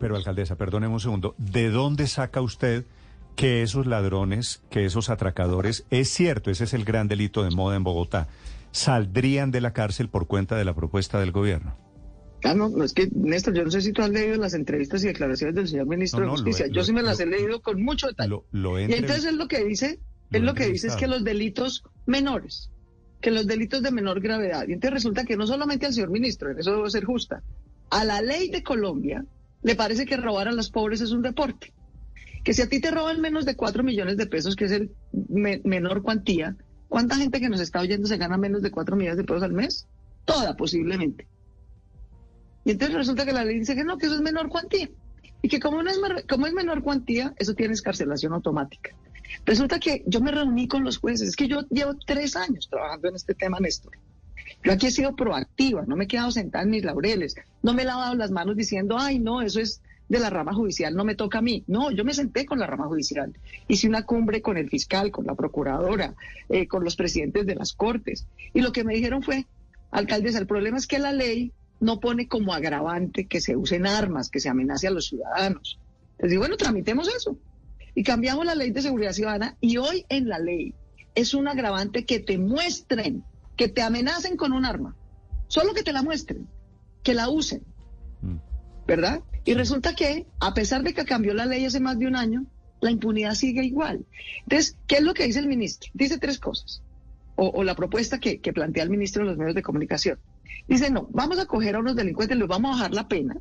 Pero, alcaldesa, perdóneme un segundo. ¿De dónde saca usted que esos ladrones, que esos atracadores, es cierto, ese es el gran delito de moda en Bogotá, saldrían de la cárcel por cuenta de la propuesta del gobierno? Ah, no, no, es que, Néstor, yo no sé si tú has leído las entrevistas y declaraciones del señor ministro de Justicia. yo sí me las he leído con mucho detalle. y entonces es lo que dice, es lo que dice es que los delitos menores, que los delitos de menor gravedad. Y entonces resulta que no solamente al señor ministro, en eso debo ser justa, a la ley de Colombia le parece que robar a los pobres es un deporte. Que si a ti te roban menos de 4 millones de pesos, que es el menor cuantía, ¿cuánta gente que nos está oyendo se gana menos de 4 millones de pesos al mes? Toda, posiblemente. Y entonces resulta que la ley dice que no, que eso es menor cuantía. Y que como, no es, como es menor cuantía, eso tiene escarcelación automática. Resulta que yo me reuní con los jueces. Es que yo llevo tres años trabajando en este tema, Néstor. Yo aquí he sido proactiva, no me he quedado sentada en mis laureles, no me he lavado las manos diciendo, ay, no, eso es de la rama judicial, no me toca a mí. No, yo me senté con la rama judicial. Hice una cumbre con el fiscal, con la procuradora, eh, con los presidentes de las cortes. Y lo que me dijeron fue, alcaldes, el problema es que la ley no pone como agravante que se usen armas, que se amenace a los ciudadanos. Les digo, bueno, tramitemos eso. Y cambiamos la ley de seguridad ciudadana y hoy en la ley es un agravante que te muestren, que te amenacen con un arma. Solo que te la muestren, que la usen. Mm. ¿Verdad? Y resulta que, a pesar de que cambió la ley hace más de un año, la impunidad sigue igual. Entonces, ¿qué es lo que dice el ministro? Dice tres cosas. O, la propuesta que, que plantea el ministro en los medios de comunicación. Dice, no, vamos a coger a unos delincuentes, les vamos a bajar la pena.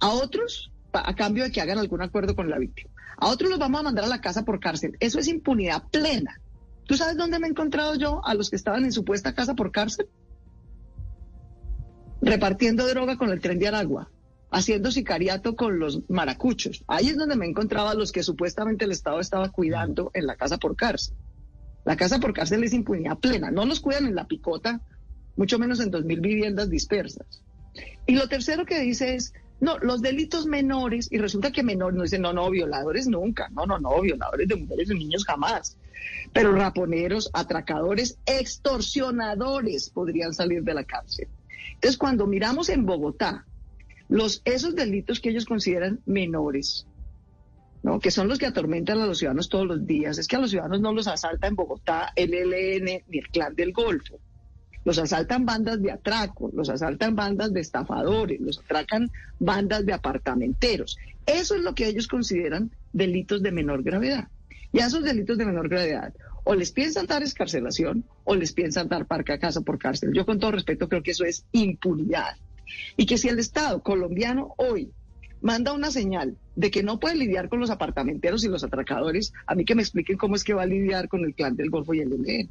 A otros, a cambio de que hagan algún acuerdo con la víctima. A otros los vamos a mandar a la casa por cárcel. Eso es impunidad plena. ¿Tú sabes dónde me he encontrado yo a los que estaban en supuesta casa por cárcel? Repartiendo droga con el tren de Aragua, haciendo sicariato con los maracuchos. Ahí es donde me he encontrado a los que supuestamente el Estado estaba cuidando en la casa por cárcel. La casa por cárcel es impunidad plena. No los cuidan en la picota, mucho menos en 2.000 viviendas dispersas. Y lo tercero que dice es, no, los delitos menores, y resulta que menores, no dicen, no, no, violadores nunca, no, no, no, violadores de mujeres y niños jamás. Pero raponeros, atracadores, extorsionadores podrían salir de la cárcel. Entonces, cuando miramos en Bogotá, los, esos delitos que ellos consideran menores, ¿no? que son los que atormentan a los ciudadanos todos los días, es que a los ciudadanos no los asalta en Bogotá el ELN ni el Clan del Golfo los asaltan bandas de atraco, los asaltan bandas de estafadores, los atracan bandas de apartamenteros. Eso es lo que ellos consideran delitos de menor gravedad. Y a esos delitos de menor gravedad o les piensan dar escarcelación o les piensan dar parque a casa por cárcel. Yo con todo respeto creo que eso es impunidad. Y que si el Estado colombiano hoy manda una señal de que no puede lidiar con los apartamenteros y los atracadores, a mí que me expliquen cómo es que va a lidiar con el clan del Golfo y el ELN.